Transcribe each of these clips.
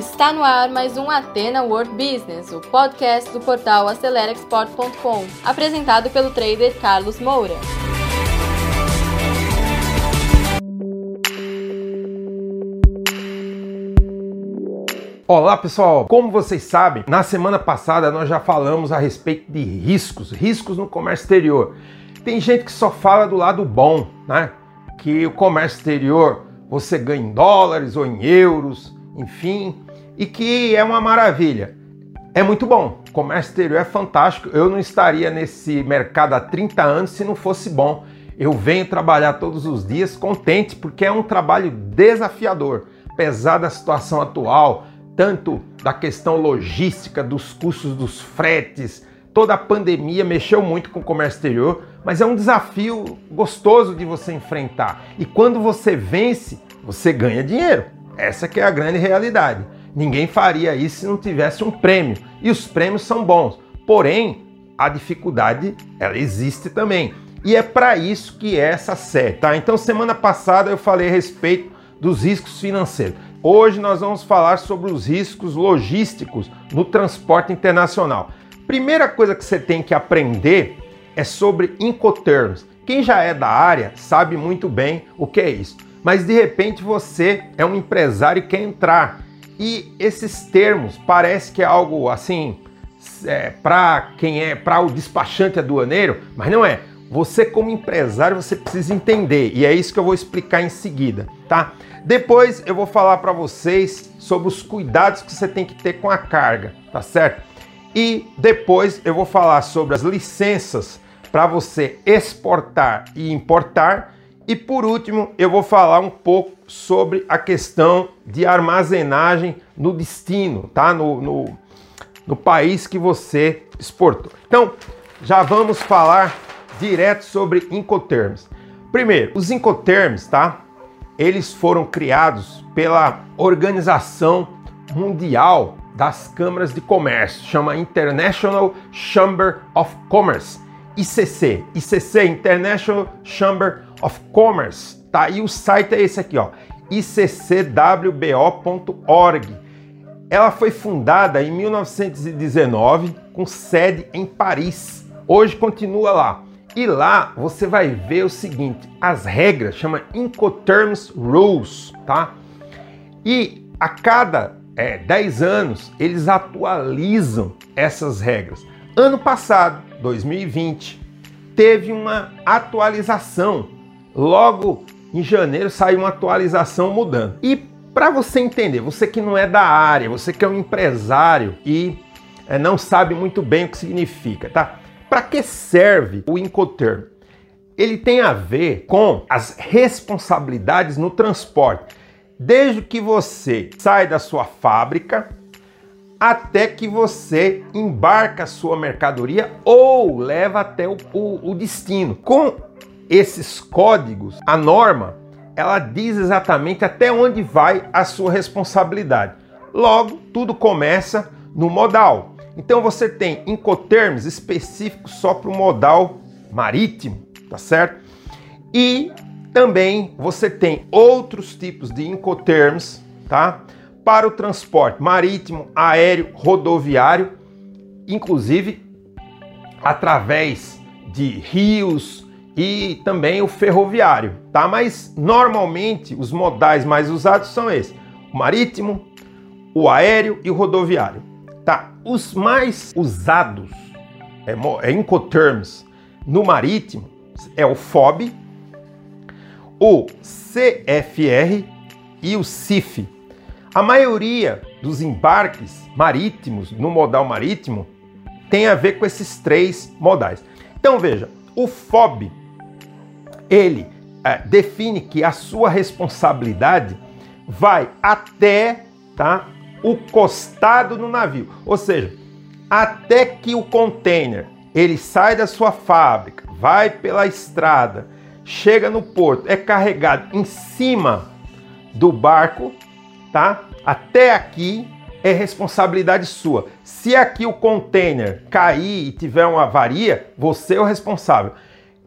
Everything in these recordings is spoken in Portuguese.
Está no ar mais um Atena World Business, o podcast do portal AceleraExport.com, apresentado pelo trader Carlos Moura. Olá pessoal, como vocês sabem, na semana passada nós já falamos a respeito de riscos, riscos no comércio exterior. Tem gente que só fala do lado bom, né? Que o comércio exterior você ganha em dólares ou em euros, enfim, e que é uma maravilha. É muito bom. O comércio exterior é fantástico. Eu não estaria nesse mercado há 30 anos se não fosse bom. Eu venho trabalhar todos os dias contente porque é um trabalho desafiador, apesar da situação atual, tanto da questão logística, dos custos dos fretes, toda a pandemia mexeu muito com o comércio exterior, mas é um desafio gostoso de você enfrentar. E quando você vence, você ganha dinheiro. Essa que é a grande realidade. Ninguém faria isso se não tivesse um prêmio. E os prêmios são bons. Porém, a dificuldade, ela existe também. E é para isso que é essa série, tá? Então, semana passada eu falei a respeito dos riscos financeiros. Hoje nós vamos falar sobre os riscos logísticos no transporte internacional. Primeira coisa que você tem que aprender é sobre Incoterms. Quem já é da área sabe muito bem o que é isso. Mas de repente você é um empresário e quer entrar. E esses termos parece que é algo assim é, para quem é para o despachante aduaneiro, mas não é. Você como empresário você precisa entender e é isso que eu vou explicar em seguida, tá? Depois eu vou falar para vocês sobre os cuidados que você tem que ter com a carga, tá certo? E depois eu vou falar sobre as licenças para você exportar e importar. E por último, eu vou falar um pouco sobre a questão de armazenagem no destino, tá? No, no, no país que você exportou. Então, já vamos falar direto sobre Incoterms. Primeiro, os Incoterms, tá? Eles foram criados pela Organização Mundial das Câmaras de Comércio, chama International Chamber of Commerce, ICC, ICC International Chamber of Commerce, tá? E o site é esse aqui, ó, iccwbo.org. Ela foi fundada em 1919 com sede em Paris. Hoje continua lá. E lá você vai ver o seguinte: as regras chama Incoterms Rules, tá? E a cada é, 10 anos eles atualizam essas regras. Ano passado, 2020, teve uma atualização. Logo em janeiro saiu uma atualização mudando. E para você entender, você que não é da área, você que é um empresário e é, não sabe muito bem o que significa, tá? Para que serve o Incoterm? Ele tem a ver com as responsabilidades no transporte, desde que você sai da sua fábrica até que você embarca a sua mercadoria ou leva até o, o, o destino. Com esses códigos, a norma ela diz exatamente até onde vai a sua responsabilidade. Logo, tudo começa no modal. Então você tem incoterms específicos só para o modal marítimo, tá certo? E também você tem outros tipos de incoterms, tá? Para o transporte marítimo, aéreo, rodoviário, inclusive através de rios e também o ferroviário, tá? Mas normalmente os modais mais usados são esses: o marítimo, o aéreo e o rodoviário. Tá, os mais usados é, é Incoterms no marítimo é o FOB, o CFR e o CIF. A maioria dos embarques marítimos no modal marítimo tem a ver com esses três modais. Então veja, o FOB ele é, define que a sua responsabilidade vai até tá, o costado do navio. Ou seja, até que o container ele sai da sua fábrica, vai pela estrada, chega no porto, é carregado em cima do barco, tá? Até aqui é responsabilidade sua. Se aqui o container cair e tiver uma avaria, você é o responsável.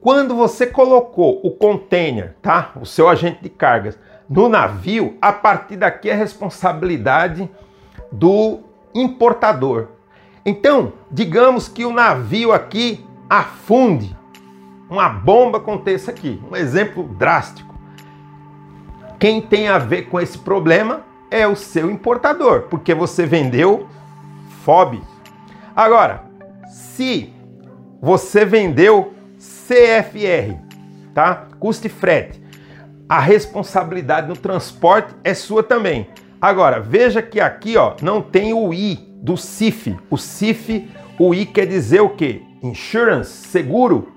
Quando você colocou o container, tá? O seu agente de cargas no navio, a partir daqui a responsabilidade do importador. Então, digamos que o navio aqui afunde, uma bomba aconteça aqui, um exemplo drástico. Quem tem a ver com esse problema é o seu importador, porque você vendeu FOB. Agora, se você vendeu CFR, tá? Custo e frete, a responsabilidade no transporte é sua também. Agora, veja que aqui, ó, não tem o I do CIF. O CIF, o I quer dizer o quê? Insurance, seguro.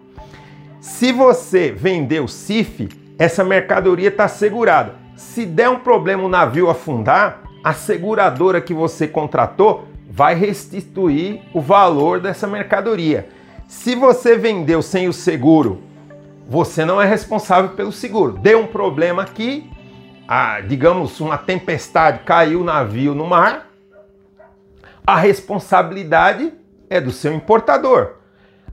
Se você vendeu CIF, essa mercadoria está segurada. Se der um problema o navio afundar, a seguradora que você contratou vai restituir o valor dessa mercadoria. Se você vendeu sem o seguro, você não é responsável pelo seguro. Deu um problema aqui, a, digamos, uma tempestade caiu o navio no mar, a responsabilidade é do seu importador.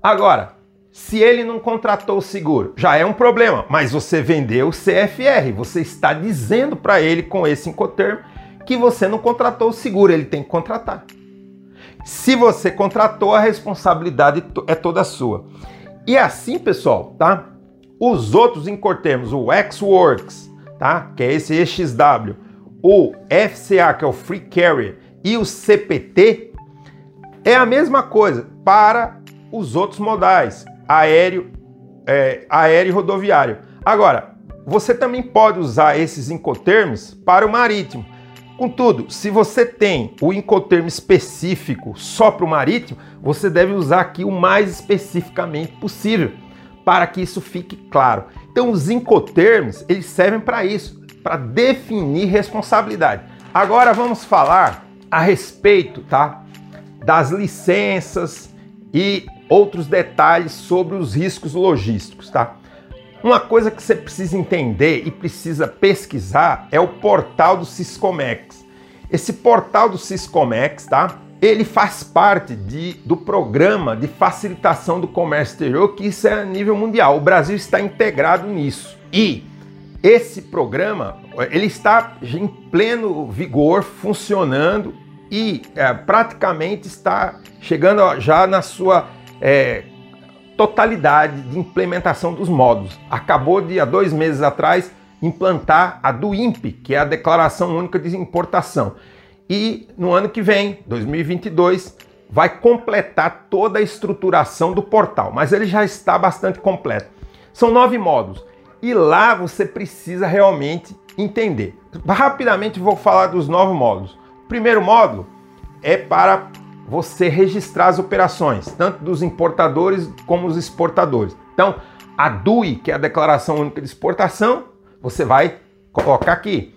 Agora, se ele não contratou o seguro, já é um problema, mas você vendeu o CFR, você está dizendo para ele com esse incotermo que você não contratou o seguro, ele tem que contratar. Se você contratou, a responsabilidade é toda sua. E assim, pessoal, tá? Os outros incotermos, o X-Works, tá? Que é esse EXW, o FCA, que é o Free Carrier, e o CPT, é a mesma coisa para os outros modais, aéreo, é, aéreo e rodoviário. Agora, você também pode usar esses incoterms para o marítimo. Contudo, se você tem o incotermo específico só para o marítimo, você deve usar aqui o mais especificamente possível, para que isso fique claro. Então, os incotermos, eles servem para isso, para definir responsabilidade. Agora vamos falar a respeito, tá, das licenças e outros detalhes sobre os riscos logísticos, tá? Uma coisa que você precisa entender e precisa pesquisar é o portal do Siscomex. Esse portal do Siscomex, tá? Ele faz parte de, do programa de facilitação do comércio exterior, que isso é a nível mundial. O Brasil está integrado nisso. E esse programa ele está em pleno vigor, funcionando e é, praticamente está chegando já na sua é, totalidade de implementação dos módulos. Acabou de, há dois meses atrás, implantar a do INPE, que é a Declaração Única de Importação. E no ano que vem, 2022, vai completar toda a estruturação do portal, mas ele já está bastante completo. São nove módulos e lá você precisa realmente entender. Rapidamente vou falar dos nove módulos. O primeiro módulo é para você registrar as operações, tanto dos importadores como dos exportadores. Então, a DUI, que é a Declaração Única de Exportação, você vai colocar aqui.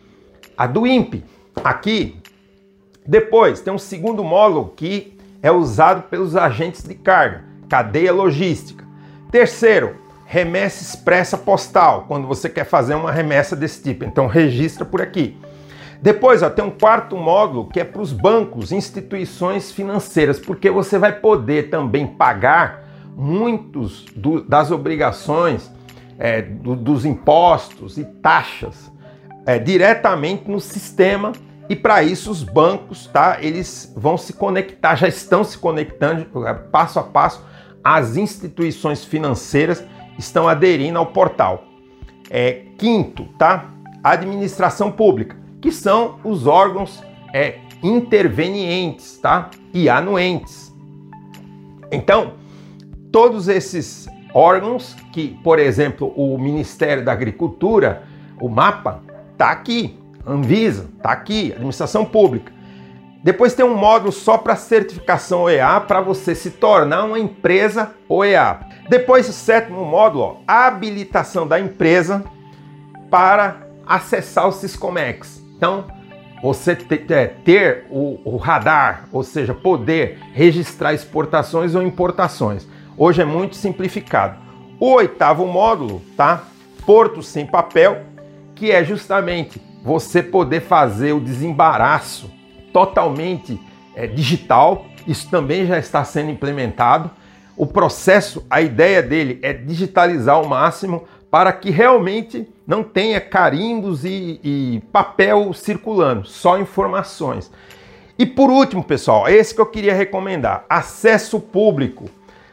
A do INPE, aqui. Depois, tem um segundo módulo que é usado pelos agentes de carga, cadeia logística. Terceiro, remessa expressa postal, quando você quer fazer uma remessa desse tipo. Então registra por aqui. Depois ó, tem um quarto módulo que é para os bancos, instituições financeiras, porque você vai poder também pagar muitos do, das obrigações, é, do, dos impostos e taxas é, diretamente no sistema. E para isso os bancos, tá? Eles vão se conectar, já estão se conectando é, passo a passo às instituições financeiras estão aderindo ao portal. É, quinto, tá? Administração pública, que são os órgãos é, intervenientes, tá? E anuentes. Então, todos esses órgãos que, por exemplo, o Ministério da Agricultura, o MAPA, tá aqui, Anvisa, tá aqui, administração pública. Depois tem um módulo só para certificação OEA para você se tornar uma empresa OEA. Depois, o sétimo módulo, ó, habilitação da empresa para acessar o Siscomex. Então, você é, ter o, o radar, ou seja, poder registrar exportações ou importações. Hoje é muito simplificado. O oitavo módulo, tá? Porto sem papel, que é justamente você poder fazer o desembaraço totalmente é, digital. Isso também já está sendo implementado o processo, a ideia dele é digitalizar ao máximo para que realmente não tenha carimbos e, e papel circulando, só informações. E por último, pessoal, esse que eu queria recomendar: acesso público.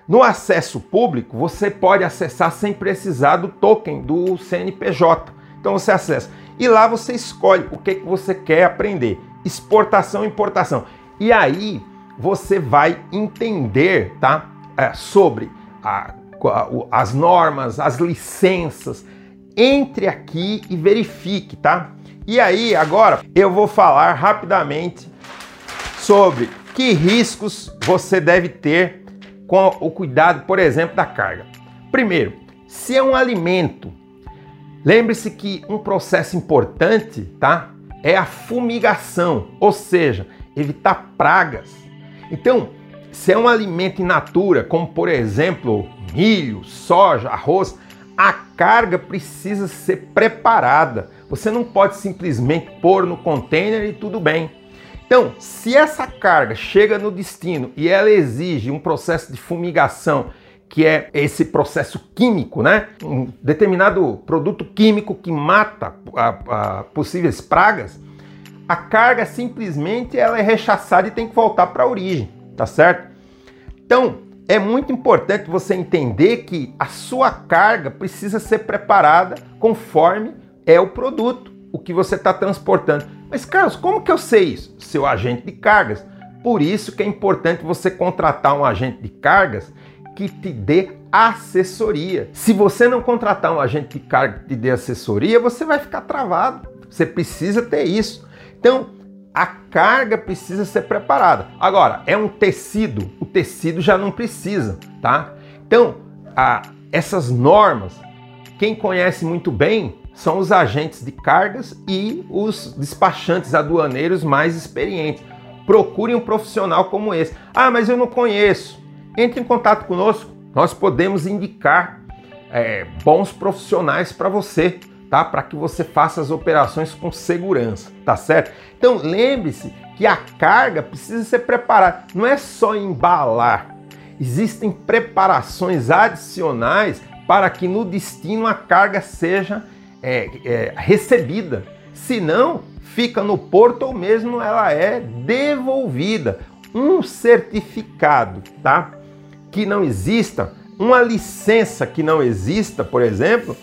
No acesso público, você pode acessar sem precisar do token do CNPJ. Então você acessa. E lá você escolhe o que, que você quer aprender. Exportação importação. E aí você vai entender tá, é, sobre a, as normas, as licenças. Entre aqui e verifique, tá? E aí, agora eu vou falar rapidamente sobre que riscos você deve ter com o cuidado, por exemplo, da carga. Primeiro, se é um alimento, lembre-se que um processo importante, tá? É a fumigação, ou seja, evitar pragas. Então, se é um alimento in natura, como por exemplo milho, soja, arroz, a carga precisa ser preparada. Você não pode simplesmente pôr no container e tudo bem. Então, se essa carga chega no destino e ela exige um processo de fumigação, que é esse processo químico, né? Um determinado produto químico que mata a, a possíveis pragas, a carga simplesmente ela é rechaçada e tem que voltar para a origem, tá certo? Então, é muito importante você entender que a sua carga precisa ser preparada conforme é o produto, o que você está transportando. Mas, Carlos, como que eu sei isso? Seu agente de cargas. Por isso que é importante você contratar um agente de cargas que te dê assessoria. Se você não contratar um agente de carga que te dê assessoria, você vai ficar travado. Você precisa ter isso. Então, a carga precisa ser preparada. Agora, é um tecido, o tecido já não precisa, tá? Então, a, essas normas, quem conhece muito bem são os agentes de cargas e os despachantes aduaneiros mais experientes. Procure um profissional como esse. Ah, mas eu não conheço. Entre em contato conosco. Nós podemos indicar é, bons profissionais para você, tá? Para que você faça as operações com segurança, tá certo? Então lembre-se que a carga precisa ser preparada. Não é só embalar. Existem preparações adicionais para que no destino a carga seja é, é, recebida. Se não, fica no porto ou mesmo ela é devolvida. Um certificado, tá? Que não exista, uma licença que não exista, por exemplo,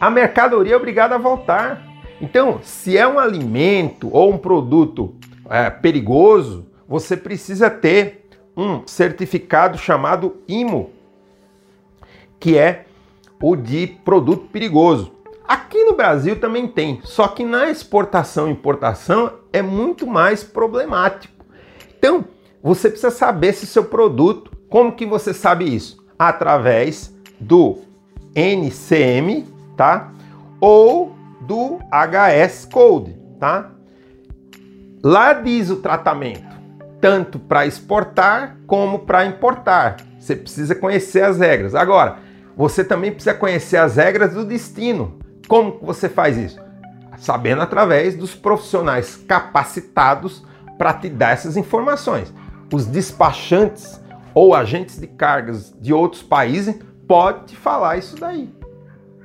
a mercadoria é obrigada a voltar. Então, se é um alimento ou um produto é, perigoso, você precisa ter um certificado chamado IMO, que é o de produto perigoso. Aqui no Brasil também tem, só que na exportação e importação é muito mais problemático. Então, você precisa saber se seu produto, como que você sabe isso? Através do NCM, tá? Ou do HS Code, tá? Lá diz o tratamento, tanto para exportar como para importar. Você precisa conhecer as regras. Agora, você também precisa conhecer as regras do destino. Como você faz isso? Sabendo através dos profissionais capacitados para te dar essas informações. Os despachantes ou agentes de cargas de outros países podem te falar isso daí.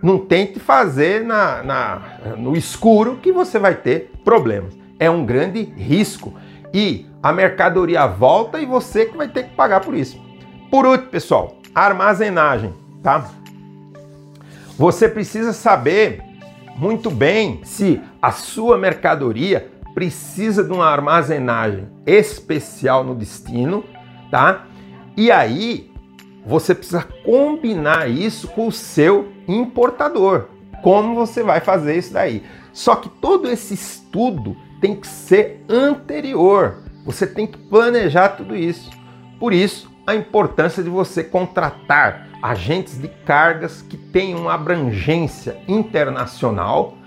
Não tente fazer na, na, no escuro que você vai ter problemas. É um grande risco. E a mercadoria volta e você que vai ter que pagar por isso. Por último, pessoal, armazenagem, tá? Você precisa saber muito bem se a sua mercadoria precisa de uma armazenagem especial no destino, tá? E aí você precisa combinar isso com o seu importador. Como você vai fazer isso daí? Só que todo esse estudo tem que ser anterior. Você tem que planejar tudo isso. Por isso, a importância de você contratar agentes de cargas que tenham abrangência internacional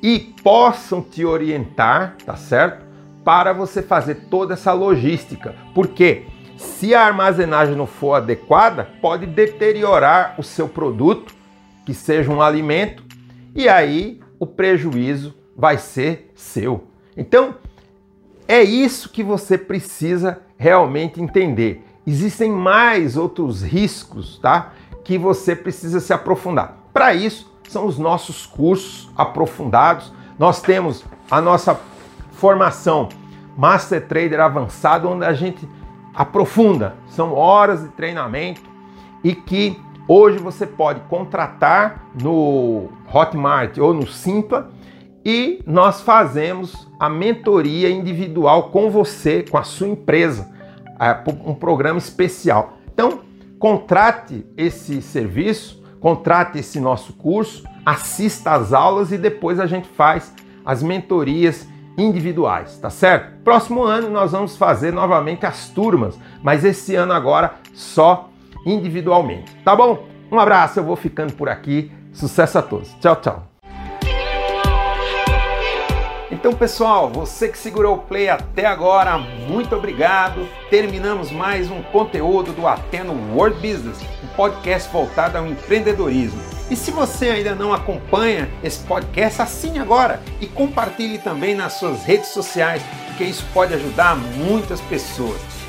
e possam te orientar, tá certo? Para você fazer toda essa logística. Porque se a armazenagem não for adequada, pode deteriorar o seu produto, que seja um alimento, e aí o prejuízo vai ser seu. Então, é isso que você precisa realmente entender existem mais outros riscos, tá? Que você precisa se aprofundar. Para isso, são os nossos cursos aprofundados. Nós temos a nossa formação Master Trader avançado, onde a gente aprofunda. São horas de treinamento e que hoje você pode contratar no Hotmart ou no Simpla e nós fazemos a mentoria individual com você, com a sua empresa, é, um programa especial. Então, contrate esse serviço, contrate esse nosso curso, assista às aulas e depois a gente faz as mentorias individuais, tá certo? Próximo ano nós vamos fazer novamente as turmas, mas esse ano agora só individualmente, tá bom? Um abraço, eu vou ficando por aqui. Sucesso a todos. Tchau, tchau. Então, pessoal, você que segurou o play até agora, muito obrigado. Terminamos mais um conteúdo do Ateno World Business, um podcast voltado ao empreendedorismo. E se você ainda não acompanha esse podcast, assine agora e compartilhe também nas suas redes sociais, porque isso pode ajudar muitas pessoas.